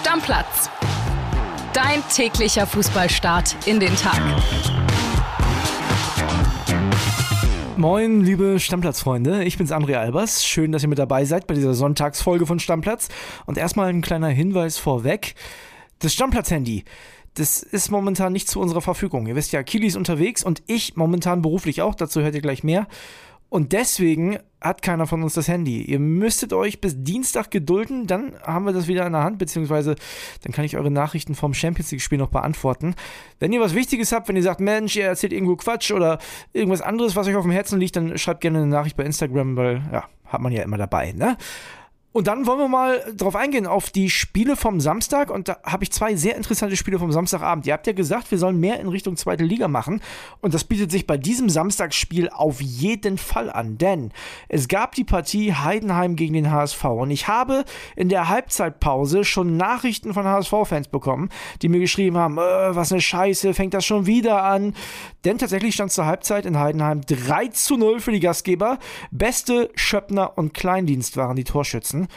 Stammplatz. Dein täglicher Fußballstart in den Tag. Moin, liebe Stammplatzfreunde. Ich bin's André Albers. Schön, dass ihr mit dabei seid bei dieser Sonntagsfolge von Stammplatz. Und erstmal ein kleiner Hinweis vorweg. Das Stammplatz-Handy das ist momentan nicht zu unserer Verfügung. Ihr wisst ja, Kili ist unterwegs und ich momentan beruflich auch, dazu hört ihr gleich mehr. Und deswegen hat keiner von uns das Handy. Ihr müsstet euch bis Dienstag gedulden, dann haben wir das wieder in der Hand, beziehungsweise dann kann ich eure Nachrichten vom Champions League-Spiel noch beantworten. Wenn ihr was Wichtiges habt, wenn ihr sagt, Mensch, ihr erzählt irgendwo Quatsch oder irgendwas anderes, was euch auf dem Herzen liegt, dann schreibt gerne eine Nachricht bei Instagram, weil ja, hat man ja immer dabei, ne? Und dann wollen wir mal drauf eingehen, auf die Spiele vom Samstag. Und da habe ich zwei sehr interessante Spiele vom Samstagabend. Ihr habt ja gesagt, wir sollen mehr in Richtung zweite Liga machen. Und das bietet sich bei diesem Samstagsspiel auf jeden Fall an. Denn es gab die Partie Heidenheim gegen den HSV. Und ich habe in der Halbzeitpause schon Nachrichten von HSV-Fans bekommen, die mir geschrieben haben, äh, was eine Scheiße, fängt das schon wieder an. Denn tatsächlich stand zur Halbzeit in Heidenheim 3 zu 0 für die Gastgeber. Beste Schöppner und Kleindienst waren die Torschützen.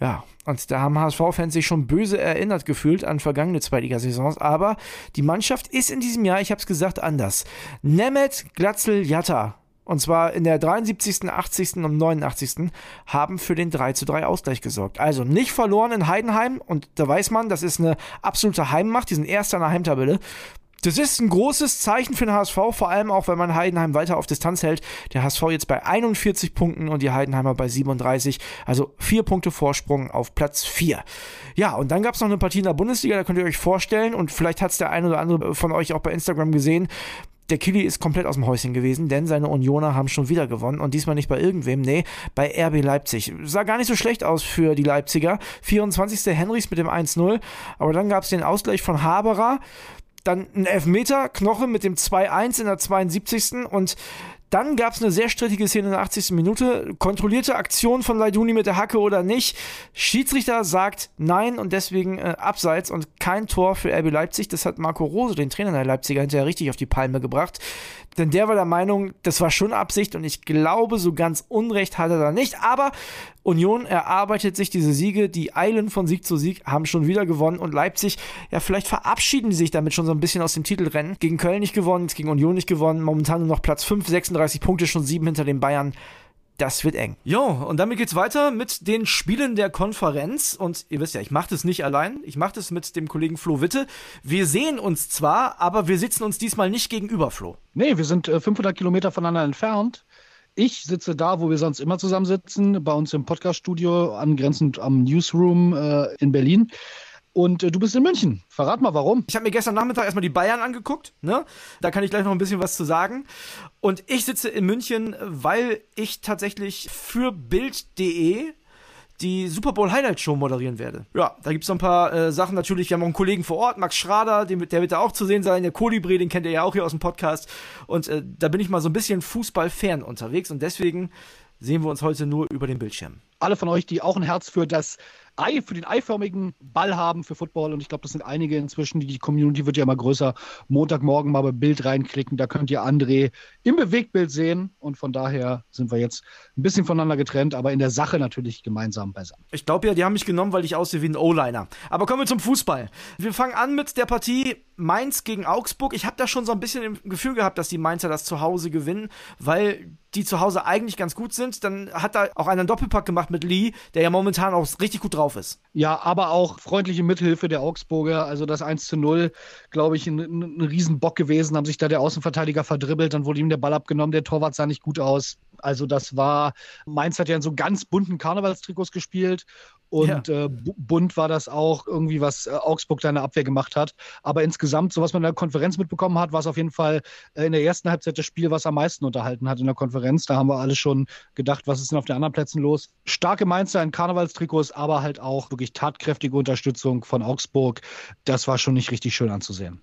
Ja, und da haben HSV-Fans sich schon böse erinnert gefühlt an vergangene Zweitligasaisons. Aber die Mannschaft ist in diesem Jahr, ich habe es gesagt, anders. Nemet Glatzel Jatta und zwar in der 73., 80. und 89. haben für den 3 zu 3 Ausgleich gesorgt. Also nicht verloren in Heidenheim und da weiß man, das ist eine absolute Heimmacht, die sind erster in der Heimtabelle. Das ist ein großes Zeichen für den HSV, vor allem auch, wenn man Heidenheim weiter auf Distanz hält. Der HSV jetzt bei 41 Punkten und die Heidenheimer bei 37, also vier Punkte Vorsprung auf Platz 4. Ja, und dann gab es noch eine Partie in der Bundesliga, da könnt ihr euch vorstellen, und vielleicht hat es der ein oder andere von euch auch bei Instagram gesehen, der Kili ist komplett aus dem Häuschen gewesen, denn seine Unioner haben schon wieder gewonnen und diesmal nicht bei irgendwem, nee, bei RB Leipzig. Sah gar nicht so schlecht aus für die Leipziger. 24. Henrys mit dem 1-0, aber dann gab es den Ausgleich von Haberer dann ein Elfmeter, Knoche mit dem 2-1 in der 72. Und dann gab es eine sehr strittige Szene in der 80. Minute. Kontrollierte Aktion von Leiduni mit der Hacke oder nicht. Schiedsrichter sagt nein und deswegen äh, abseits und kein Tor für RB Leipzig. Das hat Marco Rose, den Trainer der Leipziger, hinterher richtig auf die Palme gebracht. Denn der war der Meinung, das war schon Absicht und ich glaube, so ganz Unrecht hat er da nicht. Aber Union erarbeitet sich diese Siege, die eilen von Sieg zu Sieg, haben schon wieder gewonnen und Leipzig, ja, vielleicht verabschieden die sich damit schon so ein bisschen aus dem Titelrennen. Gegen Köln nicht gewonnen, gegen Union nicht gewonnen, momentan nur noch Platz 5, 36 Punkte, schon sieben hinter den Bayern das wird eng. Jo, und damit geht's weiter mit den Spielen der Konferenz. Und ihr wisst ja, ich mache das nicht allein. Ich mache das mit dem Kollegen Flo Witte. Wir sehen uns zwar, aber wir sitzen uns diesmal nicht gegenüber, Flo. Nee, wir sind äh, 500 Kilometer voneinander entfernt. Ich sitze da, wo wir sonst immer zusammensitzen, bei uns im Podcaststudio, angrenzend am Newsroom äh, in Berlin. Und äh, du bist in München. Verrat mal, warum. Ich habe mir gestern Nachmittag erstmal die Bayern angeguckt. Ne? Da kann ich gleich noch ein bisschen was zu sagen. Und ich sitze in München, weil ich tatsächlich für Bild.de die Super Bowl Highlight Show moderieren werde. Ja, da gibt es noch ein paar äh, Sachen natürlich. Wir haben auch einen Kollegen vor Ort, Max Schrader, den, der wird da auch zu sehen sein. Der Kolibri, den kennt ihr ja auch hier aus dem Podcast. Und äh, da bin ich mal so ein bisschen Fußballfern unterwegs und deswegen sehen wir uns heute nur über den Bildschirm. Alle von euch, die auch ein Herz für das Ei, für den eiförmigen Ball haben für Football. Und ich glaube, das sind einige inzwischen. Die, die Community wird ja immer größer. Montagmorgen mal bei Bild reinklicken. Da könnt ihr André im Bewegtbild sehen. Und von daher sind wir jetzt ein bisschen voneinander getrennt, aber in der Sache natürlich gemeinsam beisammen. Ich glaube ja, die haben mich genommen, weil ich aussehe wie ein O-Liner. Aber kommen wir zum Fußball. Wir fangen an mit der Partie Mainz gegen Augsburg. Ich habe da schon so ein bisschen im Gefühl gehabt, dass die Mainzer das zu Hause gewinnen, weil die zu Hause eigentlich ganz gut sind. Dann hat da auch einer einen Doppelpack gemacht mit Lee, der ja momentan auch richtig gut drauf ist. Ja, aber auch freundliche Mithilfe der Augsburger. Also das 1 zu 0, glaube ich, ein, ein Riesenbock gewesen. Haben sich da der Außenverteidiger verdribbelt, dann wurde ihm der Ball abgenommen. Der Torwart sah nicht gut aus. Also das war, Mainz hat ja in so ganz bunten Karnevalstrikots gespielt und ja. äh, bunt war das auch irgendwie, was äh, Augsburg da in der Abwehr gemacht hat. Aber insgesamt, so was man in der Konferenz mitbekommen hat, war es auf jeden Fall äh, in der ersten Halbzeit das Spiel, was am meisten unterhalten hat in der Konferenz. Da haben wir alle schon gedacht, was ist denn auf den anderen Plätzen los? Starke Mainzer in Karnevalstrikots, aber halt auch wirklich tatkräftige Unterstützung von Augsburg. Das war schon nicht richtig schön anzusehen.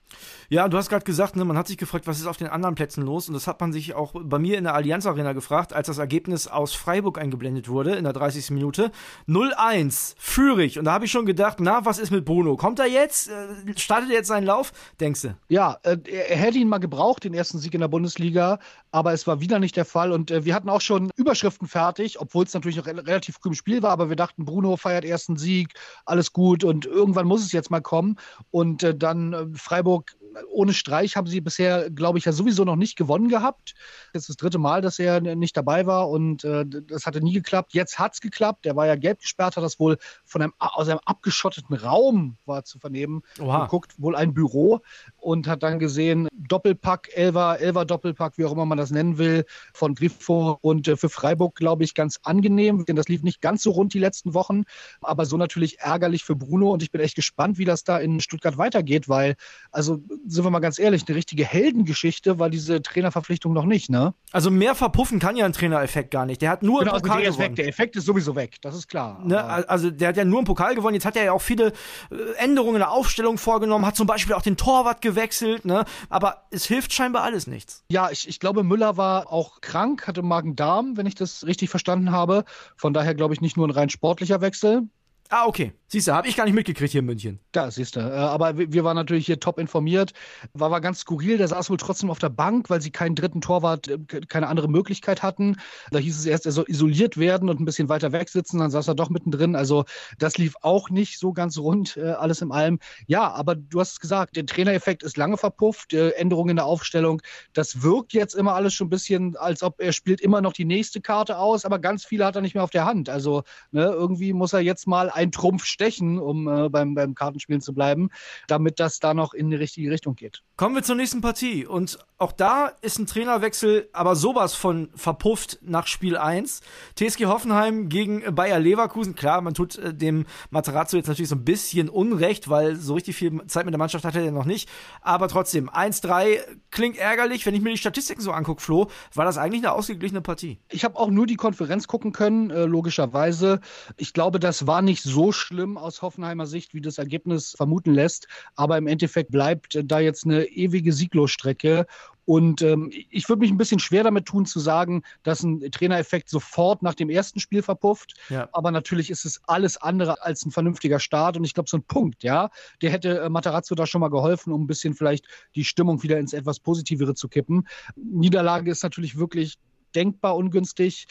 Ja, du hast gerade gesagt, ne, man hat sich gefragt, was ist auf den anderen Plätzen los? Und das hat man sich auch bei mir in der Allianz Arena gefragt, als das Ergebnis aus Freiburg eingeblendet wurde in der 30. Minute. 0-1 Fürich. Und da habe ich schon gedacht, na, was ist mit Bruno? Kommt er jetzt? Äh, startet er jetzt seinen Lauf? Denkst du? Ja, äh, er hätte ihn mal gebraucht, den ersten Sieg in der Bundesliga. Aber es war wieder nicht der Fall. Und äh, wir hatten auch schon Überschriften fertig, obwohl es natürlich noch re relativ früh im Spiel war, aber wir dachten, Bruno feiert ersten Sieg, alles gut und irgendwann muss es jetzt mal kommen. Und äh, dann äh, Freiburg ohne Streich haben sie bisher, glaube ich, ja sowieso noch nicht gewonnen gehabt. Das ist das dritte Mal, dass er nicht dabei war und äh, das hatte nie geklappt. Jetzt hat es geklappt. Der war ja gelb gesperrt, hat das wohl von einem, aus einem abgeschotteten Raum war zu vernehmen. Oha. Geguckt, wohl ein Büro und hat dann gesehen, Doppelpack, Elver, Elver Doppelpack, wie auch immer man das nennen will, von Griffo und äh, für Freiburg, glaube ich, ganz angenehm, denn das lief nicht ganz so rund die letzten Wochen, aber so natürlich ärgerlich für Bruno und ich bin echt gespannt, wie das da in Stuttgart weitergeht, weil, also sind wir mal ganz ehrlich, eine richtige Heldengeschichte war diese Trainerverpflichtung noch nicht, ne? Also mehr verpuffen kann ja ein Trainereffekt gar nicht. Der hat nur genau, Pokal also der gewonnen. Effekt, der Effekt ist sowieso weg, das ist klar. Ne? Also der hat ja nur einen Pokal gewonnen. Jetzt hat er ja auch viele äh, Änderungen in der Aufstellung vorgenommen, hat zum Beispiel auch den Torwart gewechselt, ne? Aber es hilft scheinbar alles nichts. Ja, ich, ich glaube, Müller war auch krank, hatte Magen-Darm, wenn ich das richtig verstanden habe. Von daher glaube ich nicht nur ein rein sportlicher Wechsel. Ah, okay. Siehst du, habe ich gar nicht mitgekriegt hier in München. Da, siehst du. Äh, aber wir waren natürlich hier top informiert. War, war ganz skurril. Der saß wohl trotzdem auf der Bank, weil sie keinen dritten Torwart, äh, keine andere Möglichkeit hatten. Da hieß es erst, er soll isoliert werden und ein bisschen weiter weg sitzen. Dann saß er doch mittendrin. Also, das lief auch nicht so ganz rund, äh, alles im allem. Ja, aber du hast es gesagt, der Trainereffekt ist lange verpufft. Änderungen in der Aufstellung. Das wirkt jetzt immer alles schon ein bisschen, als ob er spielt immer noch die nächste Karte aus. Aber ganz viele hat er nicht mehr auf der Hand. Also, ne, irgendwie muss er jetzt mal ein Trumpf stechen, um äh, beim, beim Kartenspielen zu bleiben, damit das da noch in die richtige Richtung geht. Kommen wir zur nächsten Partie. Und auch da ist ein Trainerwechsel, aber sowas von verpufft nach Spiel 1. TSG Hoffenheim gegen Bayer Leverkusen. Klar, man tut äh, dem Materazzo jetzt natürlich so ein bisschen Unrecht, weil so richtig viel Zeit mit der Mannschaft hat er ja noch nicht. Aber trotzdem, 1-3 klingt ärgerlich. Wenn ich mir die Statistiken so angucke, Flo, war das eigentlich eine ausgeglichene Partie. Ich habe auch nur die Konferenz gucken können, äh, logischerweise. Ich glaube, das war nicht so schlimm aus Hoffenheimer Sicht, wie das Ergebnis vermuten lässt. Aber im Endeffekt bleibt da jetzt eine ewige Sieglosstrecke. Und ähm, ich würde mich ein bisschen schwer damit tun, zu sagen, dass ein Trainereffekt sofort nach dem ersten Spiel verpufft. Ja. Aber natürlich ist es alles andere als ein vernünftiger Start. Und ich glaube, so ein Punkt, ja, der hätte äh, Matarazzo da schon mal geholfen, um ein bisschen vielleicht die Stimmung wieder ins etwas Positivere zu kippen. Niederlage ist natürlich wirklich denkbar ungünstig.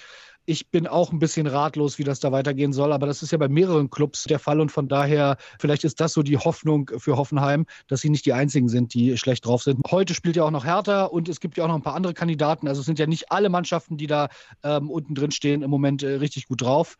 Ich bin auch ein bisschen ratlos, wie das da weitergehen soll, aber das ist ja bei mehreren Clubs der Fall und von daher, vielleicht ist das so die Hoffnung für Hoffenheim, dass sie nicht die einzigen sind, die schlecht drauf sind. Heute spielt ja auch noch Hertha und es gibt ja auch noch ein paar andere Kandidaten. Also es sind ja nicht alle Mannschaften, die da ähm, unten drin stehen, im Moment äh, richtig gut drauf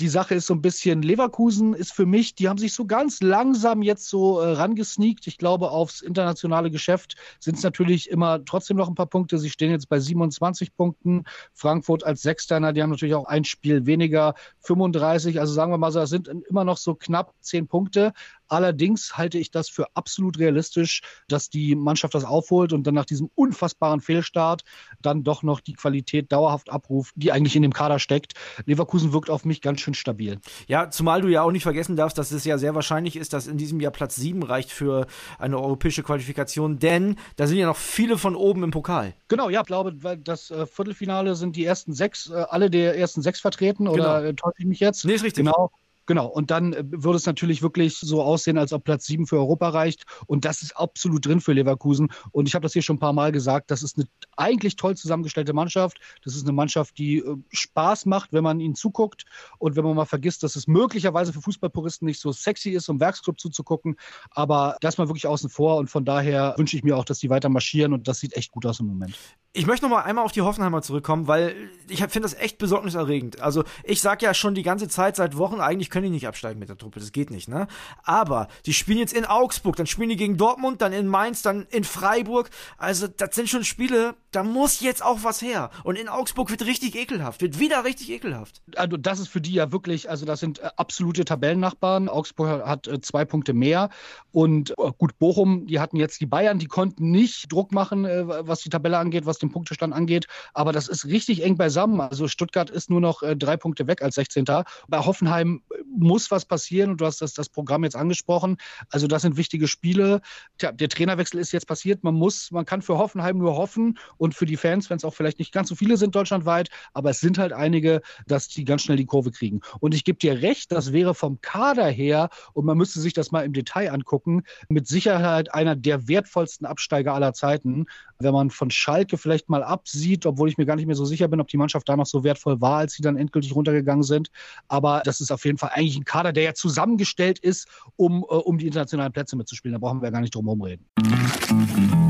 die Sache ist so ein bisschen, Leverkusen ist für mich, die haben sich so ganz langsam jetzt so äh, rangesneakt. Ich glaube, aufs internationale Geschäft sind es natürlich immer trotzdem noch ein paar Punkte. Sie stehen jetzt bei 27 Punkten. Frankfurt als Sechster, die haben natürlich auch ein Spiel weniger, 35. Also sagen wir mal das sind immer noch so knapp 10 Punkte. Allerdings halte ich das für absolut realistisch, dass die Mannschaft das aufholt und dann nach diesem unfassbaren Fehlstart dann doch noch die Qualität dauerhaft abruft, die eigentlich in dem Kader steckt. Leverkusen wirkt auf mich ganz schön stabil. Ja, zumal du ja auch nicht vergessen darfst, dass es ja sehr wahrscheinlich ist, dass in diesem Jahr Platz 7 reicht für eine europäische Qualifikation, denn da sind ja noch viele von oben im Pokal. Genau, ja, ich glaube, das äh, Viertelfinale sind die ersten sechs, äh, alle der ersten sechs vertreten, oder genau. Äh, täusche ich mich jetzt? Nee, ist richtig. Genau. Genau, und dann äh, würde es natürlich wirklich so aussehen, als ob Platz 7 für Europa reicht. Und das ist absolut drin für Leverkusen. Und ich habe das hier schon ein paar Mal gesagt, das ist eine eigentlich toll zusammengestellte Mannschaft. Das ist eine Mannschaft, die äh, Spaß macht, wenn man ihnen zuguckt. Und wenn man mal vergisst, dass es möglicherweise für Fußballpuristen nicht so sexy ist, um Werksclub zuzugucken. Aber das mal wirklich außen vor. Und von daher wünsche ich mir auch, dass die weiter marschieren. Und das sieht echt gut aus im Moment. Ich möchte noch mal einmal auf die Hoffenheimer zurückkommen, weil ich finde das echt besorgniserregend. Also ich sage ja schon die ganze Zeit seit Wochen, eigentlich können die nicht absteigen mit der Truppe, das geht nicht, ne? Aber die spielen jetzt in Augsburg, dann spielen die gegen Dortmund, dann in Mainz, dann in Freiburg. Also das sind schon Spiele, da muss jetzt auch was her. Und in Augsburg wird richtig ekelhaft, wird wieder richtig ekelhaft. Also das ist für die ja wirklich, also das sind äh, absolute Tabellennachbarn. Augsburg hat äh, zwei Punkte mehr und äh, gut, Bochum, die hatten jetzt die Bayern, die konnten nicht Druck machen, was die Tabelle angeht, was den Punktestand angeht. Aber das ist richtig eng beisammen. Also Stuttgart ist nur noch drei Punkte weg als 16. Bei Hoffenheim muss was passieren und du hast das, das Programm jetzt angesprochen. Also das sind wichtige Spiele. Tja, der Trainerwechsel ist jetzt passiert. Man muss, man kann für Hoffenheim nur hoffen und für die Fans, wenn es auch vielleicht nicht ganz so viele sind deutschlandweit, aber es sind halt einige, dass die ganz schnell die Kurve kriegen. Und ich gebe dir recht, das wäre vom Kader her, und man müsste sich das mal im Detail angucken, mit Sicherheit einer der wertvollsten Absteiger aller Zeiten. Wenn man von Schalke vielleicht mal absieht, obwohl ich mir gar nicht mehr so sicher bin, ob die Mannschaft da noch so wertvoll war, als sie dann endgültig runtergegangen sind. Aber das ist auf jeden Fall eigentlich ein Kader, der ja zusammengestellt ist, um, äh, um die internationalen Plätze mitzuspielen. Da brauchen wir gar nicht drum herum reden.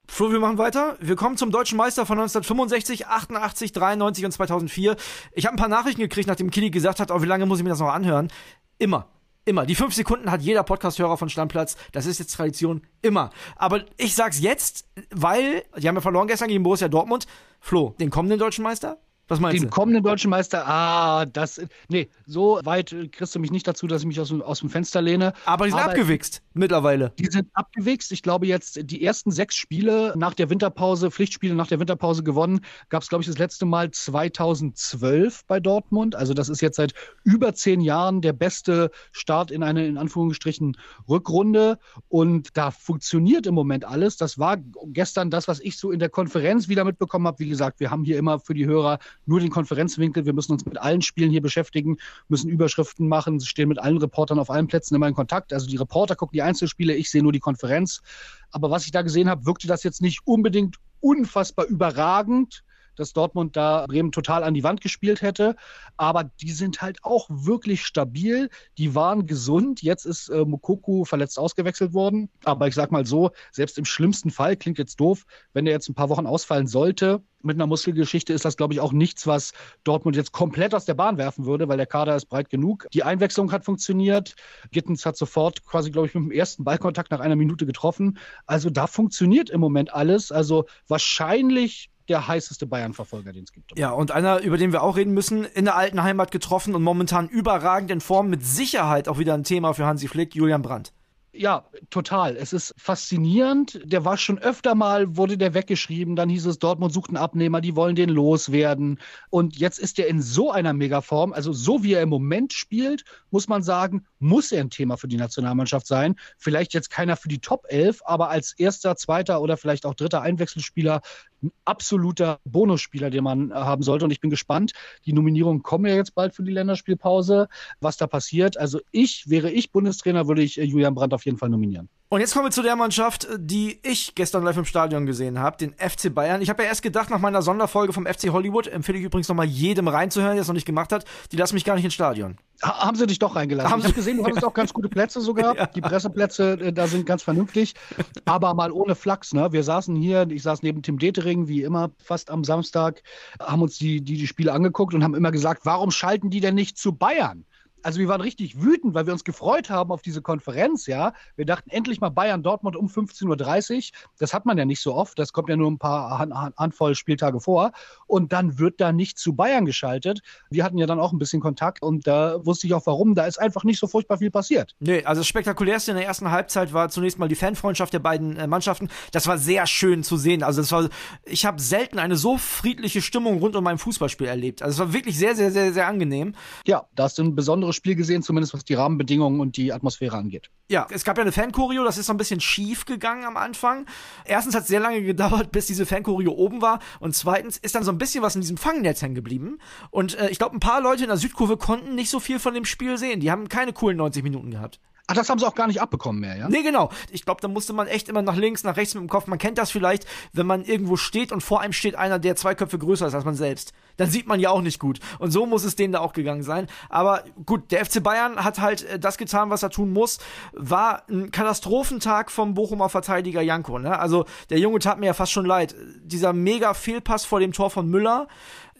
Flo, wir machen weiter. Wir kommen zum deutschen Meister von 1965, 88, 93 und 2004. Ich habe ein paar Nachrichten gekriegt, nachdem Kili gesagt hat, oh, wie lange muss ich mir das noch anhören? Immer. Immer. Die fünf Sekunden hat jeder Podcast-Hörer von Stammplatz. Das ist jetzt Tradition. Immer. Aber ich sag's jetzt, weil, die haben ja verloren gestern gegen Borussia Dortmund. Flo, den kommenden deutschen Meister? Was meinst den du? kommenden deutschen Meister, ah, das, nee, so weit kriegst du mich nicht dazu, dass ich mich aus, aus dem Fenster lehne. Aber die sind Aber abgewichst mittlerweile. Die sind abgewichst. Ich glaube jetzt, die ersten sechs Spiele nach der Winterpause, Pflichtspiele nach der Winterpause gewonnen, gab es, glaube ich, das letzte Mal 2012 bei Dortmund. Also das ist jetzt seit über zehn Jahren der beste Start in eine, in Anführungsstrichen, Rückrunde. Und da funktioniert im Moment alles. Das war gestern das, was ich so in der Konferenz wieder mitbekommen habe. Wie gesagt, wir haben hier immer für die Hörer nur den Konferenzwinkel. Wir müssen uns mit allen Spielen hier beschäftigen, müssen Überschriften machen, stehen mit allen Reportern auf allen Plätzen immer in Kontakt. Also die Reporter gucken die Einzelspiele, ich sehe nur die Konferenz. Aber was ich da gesehen habe, wirkte das jetzt nicht unbedingt unfassbar überragend dass Dortmund da Bremen total an die Wand gespielt hätte. Aber die sind halt auch wirklich stabil. Die waren gesund. Jetzt ist äh, Mokoku verletzt ausgewechselt worden. Aber ich sag mal so, selbst im schlimmsten Fall, klingt jetzt doof, wenn der jetzt ein paar Wochen ausfallen sollte, mit einer Muskelgeschichte ist das, glaube ich, auch nichts, was Dortmund jetzt komplett aus der Bahn werfen würde, weil der Kader ist breit genug. Die Einwechslung hat funktioniert. Gittens hat sofort quasi, glaube ich, mit dem ersten Ballkontakt nach einer Minute getroffen. Also da funktioniert im Moment alles. Also wahrscheinlich der heißeste Bayern-Verfolger, den es gibt. Ja, und einer, über den wir auch reden müssen, in der alten Heimat getroffen und momentan überragend in Form, mit Sicherheit auch wieder ein Thema für Hansi Flick, Julian Brandt. Ja, total. Es ist faszinierend. Der war schon öfter mal, wurde der weggeschrieben. Dann hieß es, Dortmund sucht einen Abnehmer, die wollen den loswerden. Und jetzt ist er in so einer Megaform, also so wie er im Moment spielt, muss man sagen, muss er ein Thema für die Nationalmannschaft sein. Vielleicht jetzt keiner für die Top 11, aber als erster, zweiter oder vielleicht auch dritter Einwechselspieler ein absoluter Bonusspieler, den man haben sollte. Und ich bin gespannt. Die Nominierungen kommen ja jetzt bald für die Länderspielpause, was da passiert. Also ich, wäre ich Bundestrainer, würde ich äh, Julian Brandt auf jeden Fall nominieren. Und jetzt kommen wir zu der Mannschaft, die ich gestern live im Stadion gesehen habe, den FC Bayern. Ich habe ja erst gedacht, nach meiner Sonderfolge vom FC Hollywood, empfehle ich übrigens nochmal jedem reinzuhören, der es noch nicht gemacht hat, die lassen mich gar nicht ins Stadion. Ha haben sie dich doch reingelassen. Haben ich habe gesehen, du hattest auch ganz gute Plätze sogar. Ja. Die Presseplätze, äh, da sind ganz vernünftig. Aber mal ohne Flachs. Ne? Wir saßen hier, ich saß neben Tim Detering, wie immer, fast am Samstag, haben uns die, die, die Spiele angeguckt und haben immer gesagt, warum schalten die denn nicht zu Bayern? Also wir waren richtig wütend, weil wir uns gefreut haben auf diese Konferenz, ja. Wir dachten endlich mal Bayern Dortmund um 15.30 Uhr. Das hat man ja nicht so oft. Das kommt ja nur ein paar Hand Handvoll Spieltage vor. Und dann wird da nicht zu Bayern geschaltet. Wir hatten ja dann auch ein bisschen Kontakt und da wusste ich auch warum. Da ist einfach nicht so furchtbar viel passiert. Nee, also das Spektakulärste in der ersten Halbzeit war zunächst mal die Fanfreundschaft der beiden äh, Mannschaften. Das war sehr schön zu sehen. Also das war, ich habe selten eine so friedliche Stimmung rund um mein Fußballspiel erlebt. Also es war wirklich sehr, sehr, sehr, sehr angenehm. Ja, da du ein besonderes Spiel gesehen, zumindest was die Rahmenbedingungen und die Atmosphäre angeht. Ja, es gab ja eine Fanchoreo, das ist so ein bisschen schief gegangen am Anfang. Erstens hat es sehr lange gedauert, bis diese Fanchoreo oben war. Und zweitens ist dann so ein bisschen was in diesem Fangnetz hängen geblieben. Und äh, ich glaube, ein paar Leute in der Südkurve konnten nicht so viel von dem Spiel sehen. Die haben keine coolen 90 Minuten gehabt. Ach, das haben sie auch gar nicht abbekommen mehr, ja? Nee, genau. Ich glaube, da musste man echt immer nach links, nach rechts mit dem Kopf. Man kennt das vielleicht, wenn man irgendwo steht und vor einem steht einer, der zwei Köpfe größer ist als man selbst. Dann sieht man ja auch nicht gut. Und so muss es denen da auch gegangen sein. Aber gut, der FC Bayern hat halt äh, das getan, was er tun muss. War ein Katastrophentag vom Bochumer Verteidiger Janko. Ne? Also der Junge tat mir ja fast schon leid. Dieser mega Fehlpass vor dem Tor von Müller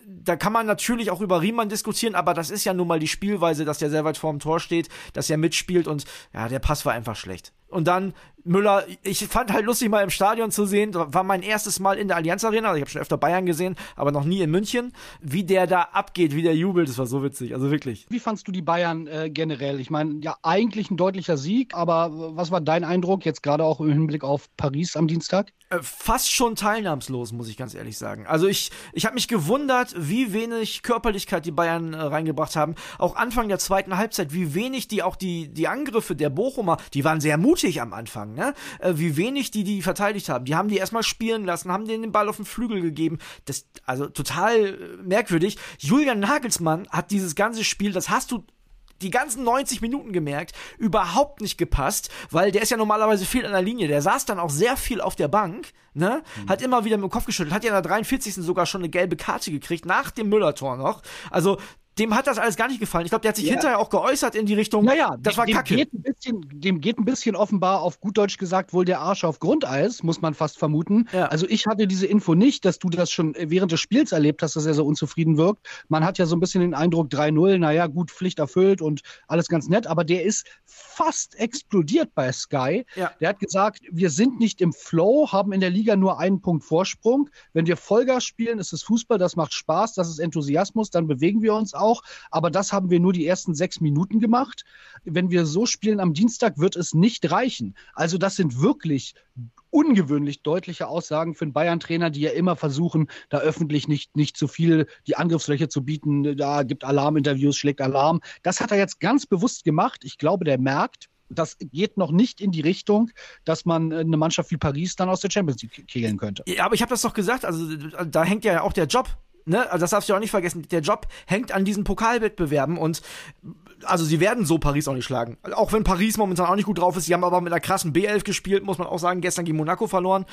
da kann man natürlich auch über Riemann diskutieren, aber das ist ja nun mal die Spielweise, dass der sehr weit vor dem Tor steht, dass er mitspielt und ja, der Pass war einfach schlecht. Und dann Müller, ich fand halt lustig, mal im Stadion zu sehen, war mein erstes Mal in der Allianz Arena, also ich habe schon öfter Bayern gesehen, aber noch nie in München, wie der da abgeht, wie der jubelt, das war so witzig, also wirklich. Wie fandst du die Bayern äh, generell? Ich meine, ja, eigentlich ein deutlicher Sieg, aber was war dein Eindruck jetzt gerade auch im Hinblick auf Paris am Dienstag? Äh, fast schon teilnahmslos, muss ich ganz ehrlich sagen. Also ich, ich habe mich gewundert, wie wenig Körperlichkeit die Bayern äh, reingebracht haben. Auch Anfang der zweiten Halbzeit, wie wenig die auch die, die Angriffe der Bochumer, die waren sehr mutig am Anfang, ne? Äh, wie wenig die die verteidigt haben. Die haben die erstmal spielen lassen, haben denen den Ball auf den Flügel gegeben. Das, also total äh, merkwürdig. Julian Nagelsmann hat dieses ganze Spiel, das hast du die ganzen 90 Minuten gemerkt, überhaupt nicht gepasst, weil der ist ja normalerweise viel an der Linie. Der saß dann auch sehr viel auf der Bank, ne? Mhm. Hat immer wieder mit dem Kopf geschüttelt, hat ja in der 43. sogar schon eine gelbe Karte gekriegt, nach dem Müller-Tor noch. Also dem hat das alles gar nicht gefallen. Ich glaube, der hat sich ja. hinterher auch geäußert in die Richtung, naja, das war dem kacke. Geht ein bisschen, dem geht ein bisschen offenbar auf gut Deutsch gesagt wohl der Arsch auf Grundeis, muss man fast vermuten. Ja. Also ich hatte diese Info nicht, dass du das schon während des Spiels erlebt hast, dass er so unzufrieden wirkt. Man hat ja so ein bisschen den Eindruck 3-0, naja, gut, Pflicht erfüllt und alles ganz nett, aber der ist fast explodiert bei Sky. Ja. Der hat gesagt, wir sind nicht im Flow, haben in der Liga nur einen Punkt Vorsprung. Wenn wir Vollgas spielen, ist es Fußball, das macht Spaß, das ist Enthusiasmus, dann bewegen wir uns auch. Aber das haben wir nur die ersten sechs Minuten gemacht. Wenn wir so spielen am Dienstag, wird es nicht reichen. Also das sind wirklich ungewöhnlich deutliche Aussagen für einen Bayern-Trainer, die ja immer versuchen, da öffentlich nicht, nicht zu viel die Angriffsfläche zu bieten. Da gibt Alarminterviews, schlägt Alarm. Das hat er jetzt ganz bewusst gemacht. Ich glaube, der merkt, das geht noch nicht in die Richtung, dass man eine Mannschaft wie Paris dann aus der Champions League kegeln könnte. Ja, aber ich habe das doch gesagt, also da hängt ja auch der Job ne, also das darfst du auch nicht vergessen, der Job hängt an diesen Pokalwettbewerben und also sie werden so Paris auch nicht schlagen. Auch wenn Paris momentan auch nicht gut drauf ist, sie haben aber mit einer krassen B11 gespielt, muss man auch sagen, gestern gegen Monaco verloren.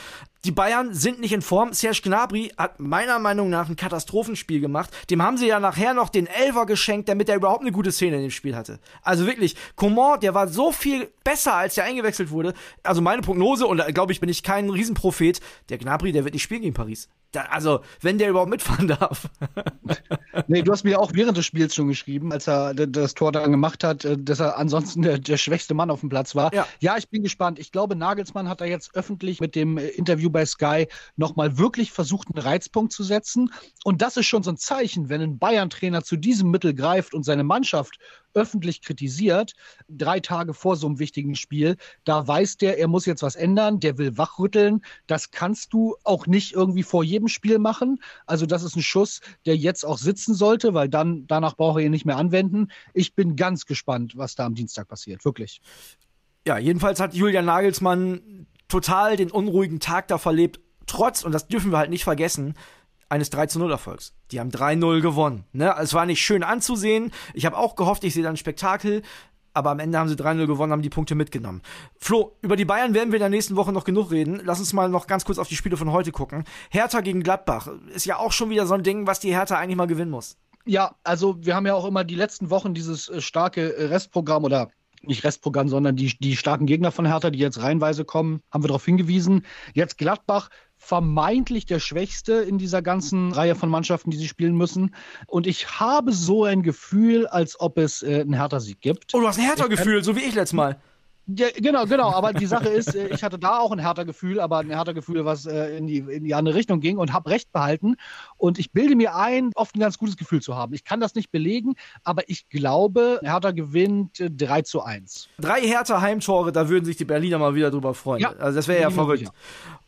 Die Bayern sind nicht in Form. Serge Gnabry hat meiner Meinung nach ein Katastrophenspiel gemacht. Dem haben sie ja nachher noch den Elfer geschenkt, damit er überhaupt eine gute Szene in dem Spiel hatte. Also wirklich, Coman, der war so viel besser, als der eingewechselt wurde. Also meine Prognose, und da glaube ich, bin ich kein Riesenprophet, der Gnabry, der wird nicht spielen gegen Paris. Da, also, wenn der überhaupt mitfahren darf. nee, du hast mir auch während des Spiels schon geschrieben, als er das Tor dann gemacht hat, äh, dass er ansonsten der, der schwächste Mann auf dem Platz war. Ja. ja, ich bin gespannt. Ich glaube, Nagelsmann hat da jetzt öffentlich mit dem äh, Interview bei Sky nochmal wirklich versucht, einen Reizpunkt zu setzen. Und das ist schon so ein Zeichen, wenn ein Bayern-Trainer zu diesem Mittel greift und seine Mannschaft öffentlich kritisiert, drei Tage vor so einem wichtigen Spiel, da weiß der, er muss jetzt was ändern, der will wachrütteln. Das kannst du auch nicht irgendwie vor jedem Spiel machen. Also das ist ein Schuss, der jetzt auch sitzen sollte, weil dann danach brauche er ihn nicht mehr anwenden. Ich bin ganz gespannt, was da am Dienstag passiert, wirklich. Ja, jedenfalls hat Julian Nagelsmann total den unruhigen Tag da verlebt, trotz, und das dürfen wir halt nicht vergessen, eines 3 0 Erfolgs. Die haben 3-0 gewonnen. Ne? Es war nicht schön anzusehen. Ich habe auch gehofft, ich sehe dann ein Spektakel. Aber am Ende haben sie 3-0 gewonnen, haben die Punkte mitgenommen. Flo, über die Bayern werden wir in der nächsten Woche noch genug reden. Lass uns mal noch ganz kurz auf die Spiele von heute gucken. Hertha gegen Gladbach ist ja auch schon wieder so ein Ding, was die Hertha eigentlich mal gewinnen muss. Ja, also wir haben ja auch immer die letzten Wochen dieses äh, starke Restprogramm oder nicht Restprogramm, sondern die, die starken Gegner von Hertha, die jetzt reihenweise kommen, haben wir darauf hingewiesen. Jetzt Gladbach vermeintlich der Schwächste in dieser ganzen Reihe von Mannschaften, die sie spielen müssen. Und ich habe so ein Gefühl, als ob es äh, einen Hertha-Sieg gibt. Oh, du hast ein Hertha-Gefühl, so wie ich letztes Mal. Ja, genau, genau. Aber die Sache ist, äh, ich hatte da auch ein härter Gefühl, aber ein härter Gefühl, was äh, in, die, in die andere Richtung ging und habe recht behalten. Und ich bilde mir ein, oft ein ganz gutes Gefühl zu haben. Ich kann das nicht belegen, aber ich glaube, Hertha gewinnt 3 äh, zu 1. Drei Hertha Heimtore, da würden sich die Berliner mal wieder drüber freuen. Ja, also das wäre ja verrückt. Sicher.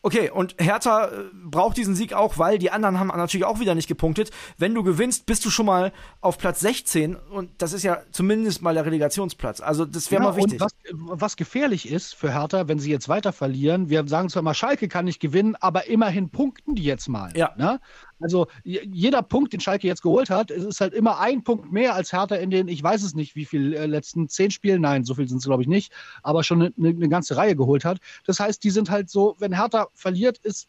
Okay, und Hertha braucht diesen Sieg auch, weil die anderen haben natürlich auch wieder nicht gepunktet. Wenn du gewinnst, bist du schon mal auf Platz 16 und das ist ja zumindest mal der Relegationsplatz. Also das wäre ja, mal wichtig. Was, was, gefährlich ist für Hertha, wenn sie jetzt weiter verlieren, wir sagen zwar immer, Schalke kann nicht gewinnen, aber immerhin punkten die jetzt mal. Ja. Ne? Also jeder Punkt, den Schalke jetzt geholt hat, ist halt immer ein Punkt mehr als Hertha in den, ich weiß es nicht, wie viel äh, letzten zehn Spielen, nein, so viel sind es glaube ich nicht, aber schon eine, eine ganze Reihe geholt hat. Das heißt, die sind halt so, wenn Hertha verliert, ist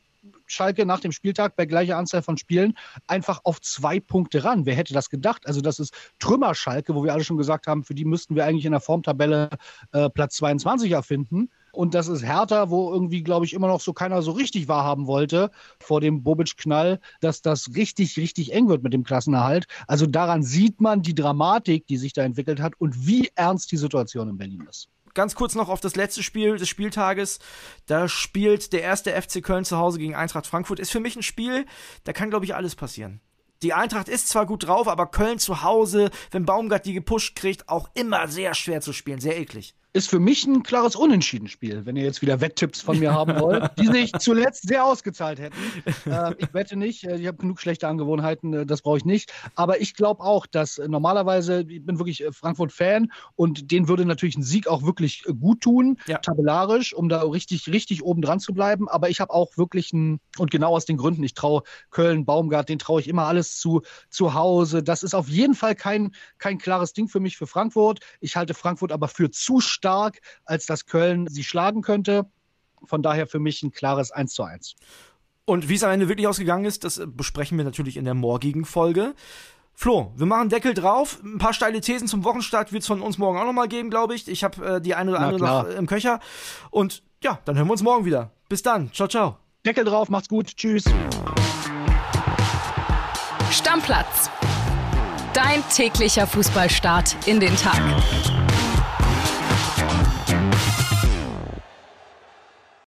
Schalke nach dem Spieltag bei gleicher Anzahl von Spielen einfach auf zwei Punkte ran. Wer hätte das gedacht? Also das ist Trümmer-Schalke, wo wir alle schon gesagt haben, für die müssten wir eigentlich in der Formtabelle äh, Platz 22 erfinden. Und das ist Hertha, wo irgendwie, glaube ich, immer noch so keiner so richtig wahrhaben wollte vor dem Bobic-Knall, dass das richtig, richtig eng wird mit dem Klassenerhalt. Also daran sieht man die Dramatik, die sich da entwickelt hat und wie ernst die Situation in Berlin ist ganz kurz noch auf das letzte Spiel des Spieltages. Da spielt der erste FC Köln zu Hause gegen Eintracht Frankfurt. Ist für mich ein Spiel, da kann, glaube ich, alles passieren. Die Eintracht ist zwar gut drauf, aber Köln zu Hause, wenn Baumgart die gepusht kriegt, auch immer sehr schwer zu spielen, sehr eklig ist für mich ein klares Unentschieden-Spiel, wenn ihr jetzt wieder Wetttipps von mir haben wollt, die sich zuletzt sehr ausgezahlt hätten. Äh, ich wette nicht, äh, ich habe genug schlechte Angewohnheiten, äh, das brauche ich nicht. Aber ich glaube auch, dass äh, normalerweise, ich bin wirklich Frankfurt-Fan und denen würde natürlich ein Sieg auch wirklich gut tun, ja. tabellarisch, um da richtig, richtig oben dran zu bleiben. Aber ich habe auch wirklich ein, und genau aus den Gründen, ich traue Köln, Baumgart, den traue ich immer alles zu, zu Hause. Das ist auf jeden Fall kein, kein klares Ding für mich für Frankfurt. Ich halte Frankfurt aber für zu stark, als dass Köln sie schlagen könnte. Von daher für mich ein klares 1 zu 1. Und wie es am Ende wirklich ausgegangen ist, das besprechen wir natürlich in der morgigen Folge. Flo, wir machen Deckel drauf. Ein paar steile Thesen zum Wochenstart wird es von uns morgen auch nochmal geben, glaube ich. Ich habe äh, die eine oder andere noch im Köcher. Und ja, dann hören wir uns morgen wieder. Bis dann. Ciao, ciao. Deckel drauf, macht's gut. Tschüss. Stammplatz. Dein täglicher Fußballstart in den Tag.